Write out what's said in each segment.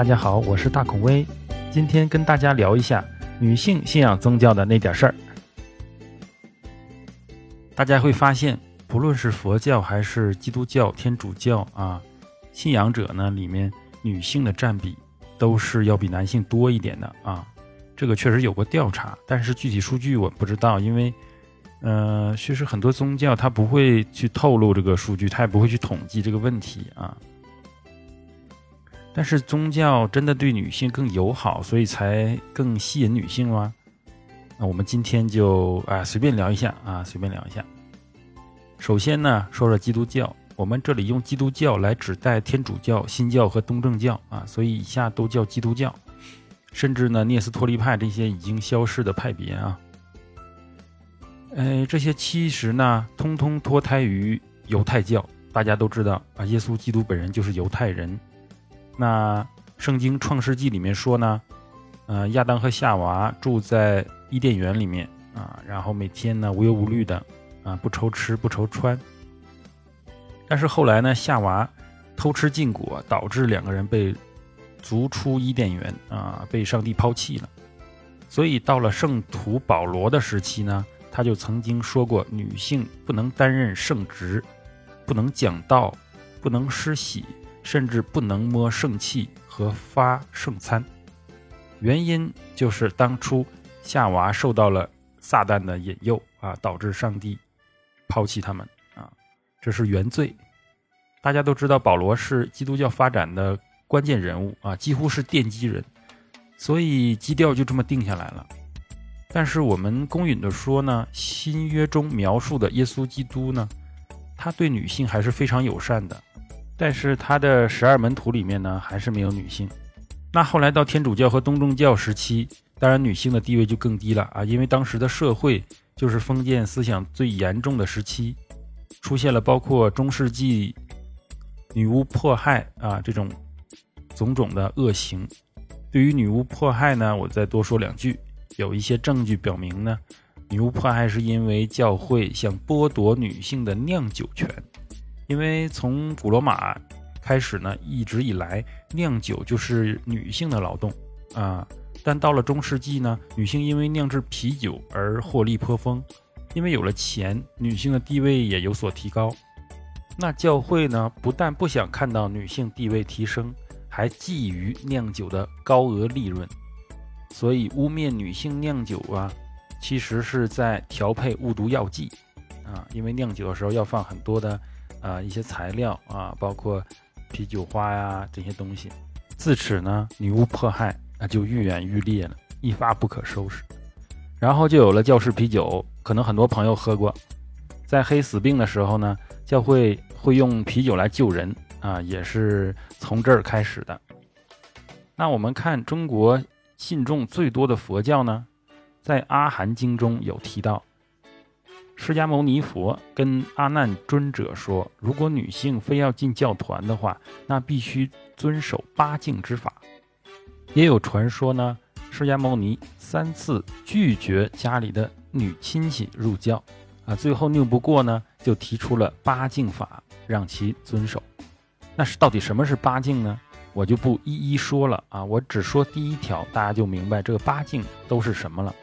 大家好，我是大孔威，今天跟大家聊一下女性信仰宗教的那点事儿。大家会发现，不论是佛教还是基督教、天主教啊，信仰者呢里面女性的占比都是要比男性多一点的啊。这个确实有过调查，但是具体数据我不知道，因为，呃，其实很多宗教它不会去透露这个数据，它也不会去统计这个问题啊。但是宗教真的对女性更友好，所以才更吸引女性吗？那我们今天就啊随便聊一下啊，随便聊一下。首先呢，说说基督教，我们这里用基督教来指代天主教、新教和东正教啊，所以以下都叫基督教。甚至呢，聂斯托利派这些已经消逝的派别啊，哎，这些其实呢，通通脱胎于犹太教。大家都知道啊，耶稣基督本人就是犹太人。那圣经创世纪里面说呢，呃，亚当和夏娃住在伊甸园里面啊，然后每天呢无忧无虑的啊，不愁吃不愁穿。但是后来呢，夏娃偷吃禁果，导致两个人被。逐出伊甸园啊，被上帝抛弃了。所以到了圣徒保罗的时期呢，他就曾经说过，女性不能担任圣职，不能讲道，不能施洗，甚至不能摸圣器和发圣餐。原因就是当初夏娃受到了撒旦的引诱啊，导致上帝抛弃他们啊，这是原罪。大家都知道，保罗是基督教发展的。关键人物啊，几乎是奠基人，所以基调就这么定下来了。但是我们公允的说呢，新约中描述的耶稣基督呢，他对女性还是非常友善的。但是他的十二门徒里面呢，还是没有女性。那后来到天主教和东正教时期，当然女性的地位就更低了啊，因为当时的社会就是封建思想最严重的时期，出现了包括中世纪女巫迫害啊这种。种种的恶行，对于女巫迫害呢，我再多说两句。有一些证据表明呢，女巫迫害是因为教会想剥夺女性的酿酒权。因为从古罗马开始呢，一直以来酿酒就是女性的劳动啊。但到了中世纪呢，女性因为酿制啤酒而获利颇丰，因为有了钱，女性的地位也有所提高。那教会呢，不但不想看到女性地位提升。还觊觎酿酒的高额利润，所以污蔑女性酿酒啊，其实是在调配误毒药剂啊。因为酿酒的时候要放很多的啊一些材料啊，包括啤酒花呀这些东西。自此呢，女巫迫害那就愈演愈烈了，一发不可收拾。然后就有了教士啤酒，可能很多朋友喝过，在黑死病的时候呢，教会会用啤酒来救人。啊，也是从这儿开始的。那我们看中国信众最多的佛教呢，在《阿含经》中有提到，释迦牟尼佛跟阿难尊者说，如果女性非要进教团的话，那必须遵守八敬之法。也有传说呢，释迦牟尼三次拒绝家里的女亲戚入教，啊，最后拗不过呢，就提出了八敬法，让其遵守。那是到底什么是八敬呢？我就不一一说了啊，我只说第一条，大家就明白这个八敬都是什么了。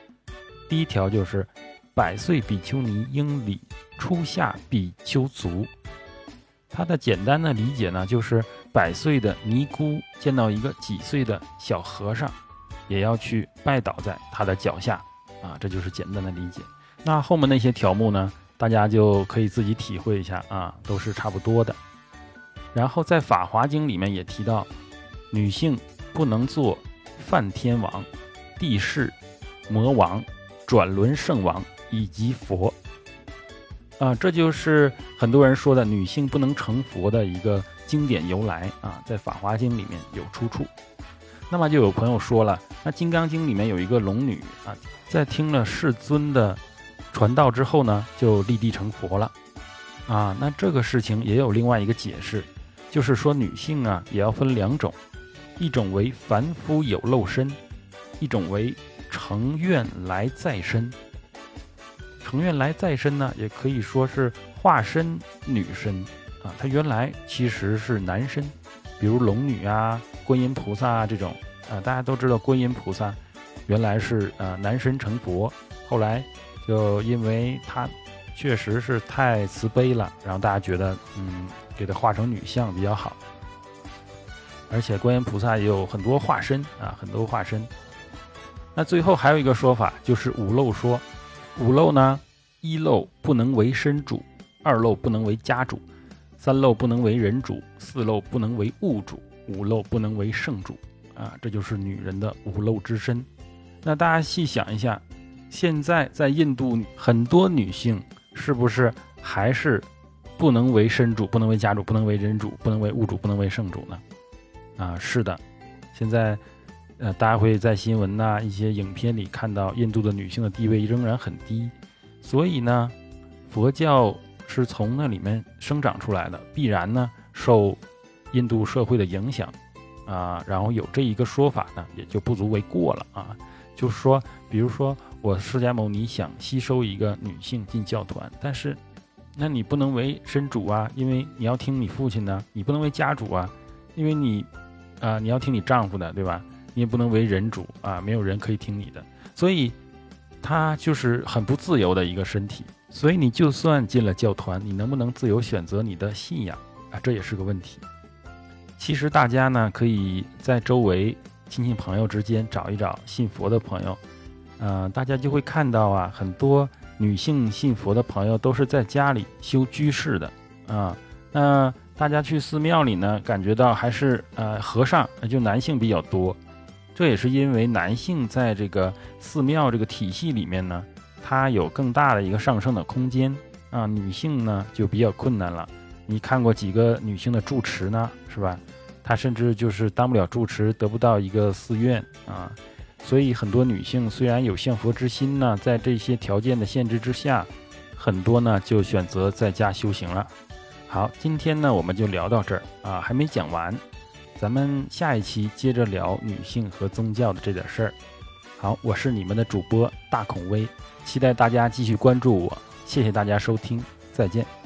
第一条就是百岁比丘尼应礼初夏比丘足。它的简单的理解呢，就是百岁的尼姑见到一个几岁的小和尚，也要去拜倒在他的脚下啊，这就是简单的理解。那后面那些条目呢，大家就可以自己体会一下啊，都是差不多的。然后在《法华经》里面也提到，女性不能做梵天王、帝释、魔王、转轮圣王以及佛。啊，这就是很多人说的女性不能成佛的一个经典由来啊，在《法华经》里面有出处。那么就有朋友说了，那《金刚经》里面有一个龙女啊，在听了世尊的传道之后呢，就立地成佛了。啊，那这个事情也有另外一个解释。就是说，女性啊也要分两种，一种为凡夫有漏身，一种为成愿来再身。成愿来再身呢，也可以说是化身女身啊，她原来其实是男身，比如龙女啊、观音菩萨啊这种，啊，大家都知道观音菩萨原来是呃男身成佛，后来就因为他确实是太慈悲了，然后大家觉得嗯给他化成女相比较好。而且观音菩萨也有很多化身啊，很多化身。那最后还有一个说法，就是五漏说。五漏呢，一漏不能为身主，二漏不能为家主，三漏不能为人主，四漏不能为物主，五漏不能为圣主。啊，这就是女人的五漏之身。那大家细想一下，现在在印度很多女性是不是还是不能为身主，不能为家主，不能为人主，不能为物主，不能为圣主呢？啊，是的，现在，呃，大家会在新闻呐、一些影片里看到印度的女性的地位仍然很低，所以呢，佛教是从那里面生长出来的，必然呢受印度社会的影响，啊，然后有这一个说法呢，也就不足为过了啊。就是说，比如说我释迦牟尼想吸收一个女性进教团，但是，那你不能为身主啊，因为你要听你父亲的，你不能为家主啊，因为你。啊，你要听你丈夫的，对吧？你也不能为人主啊，没有人可以听你的，所以，他就是很不自由的一个身体。所以你就算进了教团，你能不能自由选择你的信仰啊？这也是个问题。其实大家呢，可以在周围亲戚朋友之间找一找信佛的朋友，嗯，大家就会看到啊，很多女性信佛的朋友都是在家里修居士的啊，那。大家去寺庙里呢，感觉到还是呃和尚，就男性比较多。这也是因为男性在这个寺庙这个体系里面呢，他有更大的一个上升的空间啊。女性呢就比较困难了。你看过几个女性的住持呢，是吧？她甚至就是当不了住持，得不到一个寺院啊。所以很多女性虽然有向佛之心呢，在这些条件的限制之下，很多呢就选择在家修行了。好，今天呢我们就聊到这儿啊，还没讲完，咱们下一期接着聊女性和宗教的这点事儿。好，我是你们的主播大孔威，期待大家继续关注我，谢谢大家收听，再见。